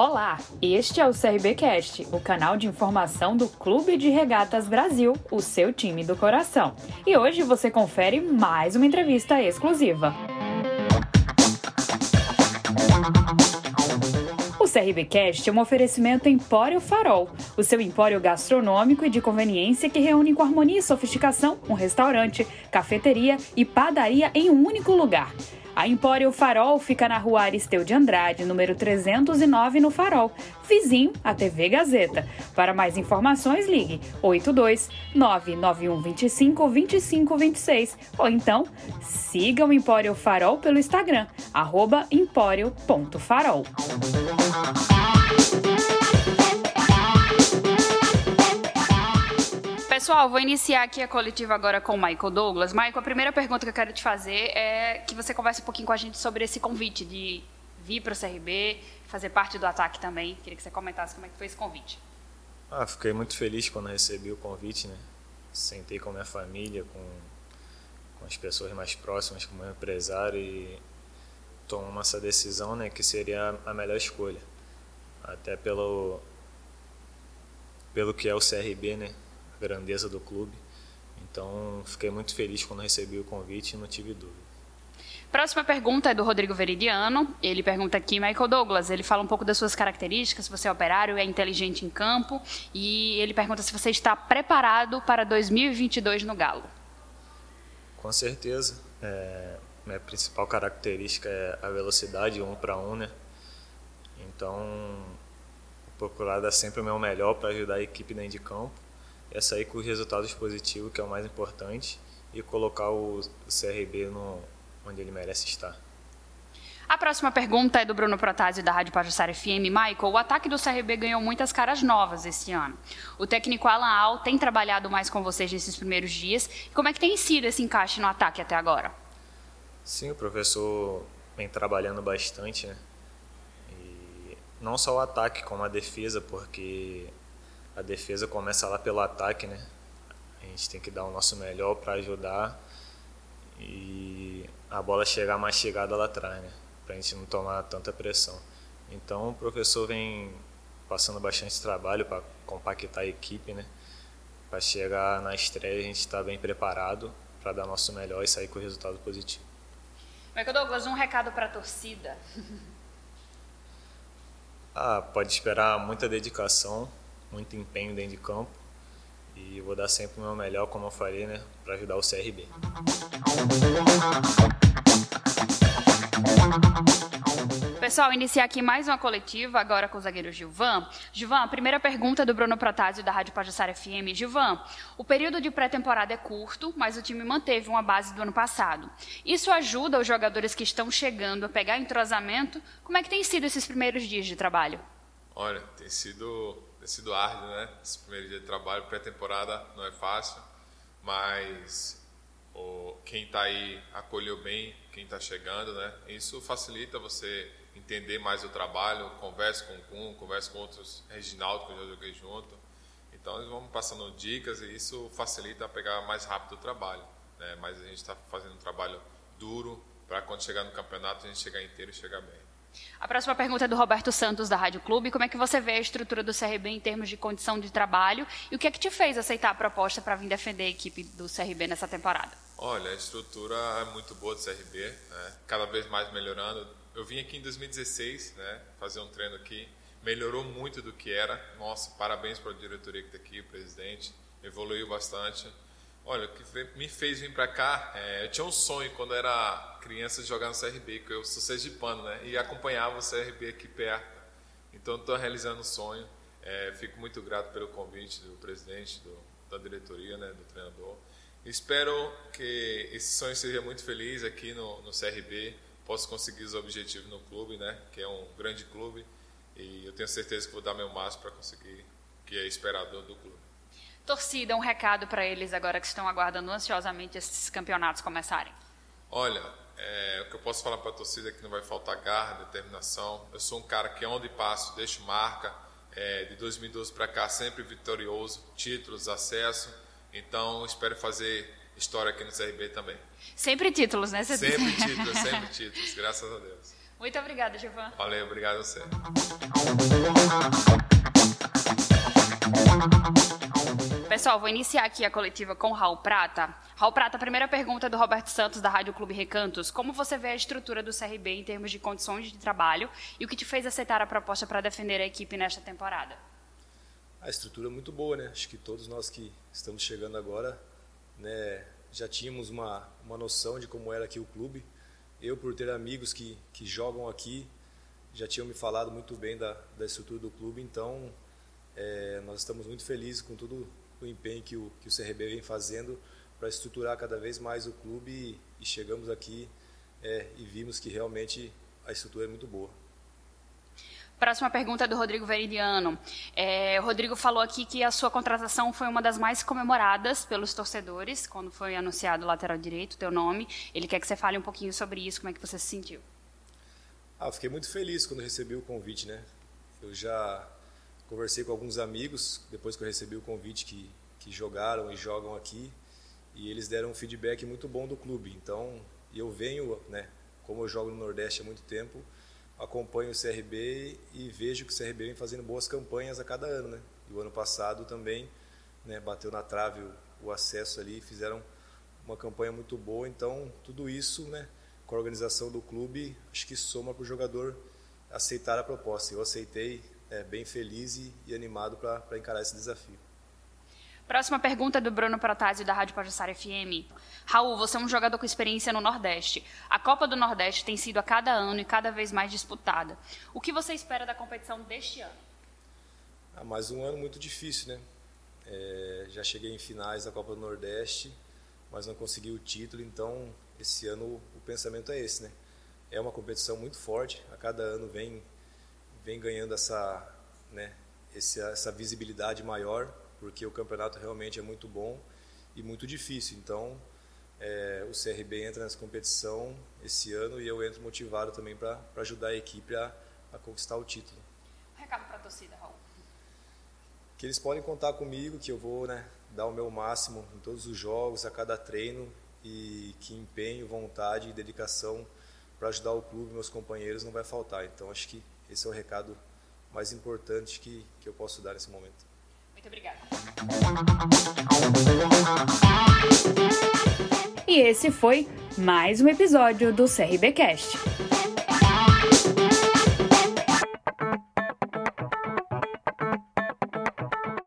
Olá, este é o CRBcast, o canal de informação do Clube de Regatas Brasil, o seu time do coração. E hoje você confere mais uma entrevista exclusiva. O CRBcast é um oferecimento Empório Farol, o seu empório gastronômico e de conveniência que reúne com harmonia e sofisticação um restaurante, cafeteria e padaria em um único lugar. A Empório Farol fica na rua Aristeu de Andrade, número 309, no Farol, vizinho à TV Gazeta. Para mais informações, ligue 82 99125 2526 ou então siga o Empório Farol pelo Instagram, arroba empório.farol. Pessoal, vou iniciar aqui a coletiva agora com o Michael Douglas. Michael, a primeira pergunta que eu quero te fazer é que você converse um pouquinho com a gente sobre esse convite de vir para o CRB, fazer parte do ataque também. Queria que você comentasse como é que foi esse convite. Ah, fiquei muito feliz quando recebi o convite, né? Sentei com a minha família, com, com as pessoas mais próximas, com o meu empresário e tomamos essa decisão, né, que seria a melhor escolha. Até pelo pelo que é o CRB, né? Grandeza do clube. Então, fiquei muito feliz quando recebi o convite e não tive dúvida. Próxima pergunta é do Rodrigo Veridiano. Ele pergunta aqui, Michael Douglas, ele fala um pouco das suas características, se você é operário, é inteligente em campo, e ele pergunta se você está preparado para 2022 no Galo. Com certeza. É, minha principal característica é a velocidade, um para um, né? Então, procurar dar sempre o meu melhor para ajudar a equipe dentro de campo é sair com resultados positivos, que é o mais importante, e colocar o CRB no, onde ele merece estar. A próxima pergunta é do Bruno Protásio, da Rádio Pajussara FM. Michael, o ataque do CRB ganhou muitas caras novas esse ano. O técnico Alan Al tem trabalhado mais com vocês nesses primeiros dias. Como é que tem sido esse encaixe no ataque até agora? Sim, o professor vem trabalhando bastante, né? E não só o ataque, como a defesa, porque a defesa começa lá pelo ataque, né? A gente tem que dar o nosso melhor para ajudar e a bola chegar mais chegada lá atrás, né? Para a gente não tomar tanta pressão. Então o professor vem passando bastante trabalho para compactar a equipe, né? Para chegar na estreia a gente estar tá bem preparado para dar nosso melhor e sair com o resultado positivo. Michael Douglas, um recado para a torcida. ah, pode esperar muita dedicação, muito empenho dentro de campo e vou dar sempre o meu melhor, como eu falei, né, para ajudar o CRB. Pessoal, iniciar aqui mais uma coletiva, agora com o zagueiro Gilvan. Gilvan, a primeira pergunta é do Bruno Protásio, da Rádio Pajussara FM. Gilvan, o período de pré-temporada é curto, mas o time manteve uma base do ano passado. Isso ajuda os jogadores que estão chegando a pegar entrosamento? Como é que tem sido esses primeiros dias de trabalho? Olha, tem sido tem sido árduo, né? Esse primeiro dia de trabalho, pré-temporada não é fácil, mas o, quem está aí acolheu bem quem está chegando, né? Isso facilita você entender mais o trabalho, conversa com o Kun, conversa com outros Reginaldo que eu já joguei junto. Então eles vão passando dicas e isso facilita pegar mais rápido o trabalho. Né? Mas a gente está fazendo um trabalho duro para quando chegar no campeonato a gente chegar inteiro e chegar bem. A próxima pergunta é do Roberto Santos, da Rádio Clube. Como é que você vê a estrutura do CRB em termos de condição de trabalho? E o que é que te fez aceitar a proposta para vir defender a equipe do CRB nessa temporada? Olha, a estrutura é muito boa do CRB, né? cada vez mais melhorando. Eu vim aqui em 2016, né, fazer um treino aqui. Melhorou muito do que era. Nossa, parabéns para a diretoria que está aqui, o presidente. Evoluiu bastante. Olha, o que me fez vir para cá, é, eu tinha um sonho quando era criança de jogar no CRB, que eu sou sergipano, né? E acompanhava o CRB aqui perto. Então estou realizando o sonho. É, fico muito grato pelo convite do presidente, do, da diretoria, né, do treinador. Espero que esse sonho seja muito feliz aqui no, no CRB, possa conseguir os objetivos no clube, né, que é um grande clube, e eu tenho certeza que vou dar meu máximo para conseguir o que é esperado do clube. Torcida, um recado para eles agora que estão aguardando ansiosamente esses campeonatos começarem. Olha, é, o que eu posso falar para a torcida é que não vai faltar garra, determinação. Eu sou um cara que onde passo deixo marca. É, de 2012 para cá sempre vitorioso, títulos, acesso. Então espero fazer história aqui no CRB também. Sempre títulos, né? Você sempre títulos, sempre títulos, graças a Deus. Muito obrigada, Giovanni. Valeu, obrigado a você. Pessoal, vou iniciar aqui a coletiva com Raul Prata. Raul Prata, a primeira pergunta é do Roberto Santos, da Rádio Clube Recantos. Como você vê a estrutura do CRB em termos de condições de trabalho e o que te fez aceitar a proposta para defender a equipe nesta temporada? A estrutura é muito boa, né? Acho que todos nós que estamos chegando agora, né, já tínhamos uma, uma noção de como era aqui o clube. Eu, por ter amigos que, que jogam aqui, já tinham me falado muito bem da, da estrutura do clube, então é, nós estamos muito felizes com todo o empenho que o, que o CRB vem fazendo para estruturar cada vez mais o clube e, e chegamos aqui é, e vimos que realmente a estrutura é muito boa. Próxima pergunta é do Rodrigo Veridiano. É, o Rodrigo falou aqui que a sua contratação foi uma das mais comemoradas pelos torcedores quando foi anunciado o lateral direito, teu nome. Ele quer que você fale um pouquinho sobre isso, como é que você se sentiu. Ah, fiquei muito feliz quando recebi o convite, né? Eu já conversei com alguns amigos depois que eu recebi o convite que, que jogaram e jogam aqui e eles deram um feedback muito bom do clube. Então, eu venho, né, como eu jogo no Nordeste há muito tempo, acompanho o CRB e vejo que o CRB vem fazendo boas campanhas a cada ano, né? E o ano passado também, né, bateu na trave o, o acesso ali, fizeram uma campanha muito boa. Então, tudo isso, né, com a organização do clube, acho que soma para o jogador aceitar a proposta. Eu aceitei, é, bem feliz e, e animado para encarar esse desafio. Próxima pergunta é do Bruno Protásio, da Rádio Pajussara FM. Raul, você é um jogador com experiência no Nordeste. A Copa do Nordeste tem sido a cada ano e cada vez mais disputada. O que você espera da competição deste ano? Ah, mais um ano muito difícil, né? É, já cheguei em finais da Copa do Nordeste, mas não consegui o título, então esse ano o pensamento é esse, né? É uma competição muito forte, a cada ano vem vem ganhando essa, né, essa visibilidade maior, porque o campeonato realmente é muito bom e muito difícil. Então, é, o CRB entra nessa competição esse ano e eu entro motivado também para ajudar a equipe a, a, conquistar o título. Um recado para a torcida, Raul. Que eles podem contar comigo, que eu vou né, dar o meu máximo em todos os jogos, a cada treino e que empenho, vontade e dedicação para ajudar o clube, meus companheiros, não vai faltar. Então, acho que esse é o recado mais importante que, que eu posso dar nesse momento. Muito obrigada. E esse foi mais um episódio do CRBcast.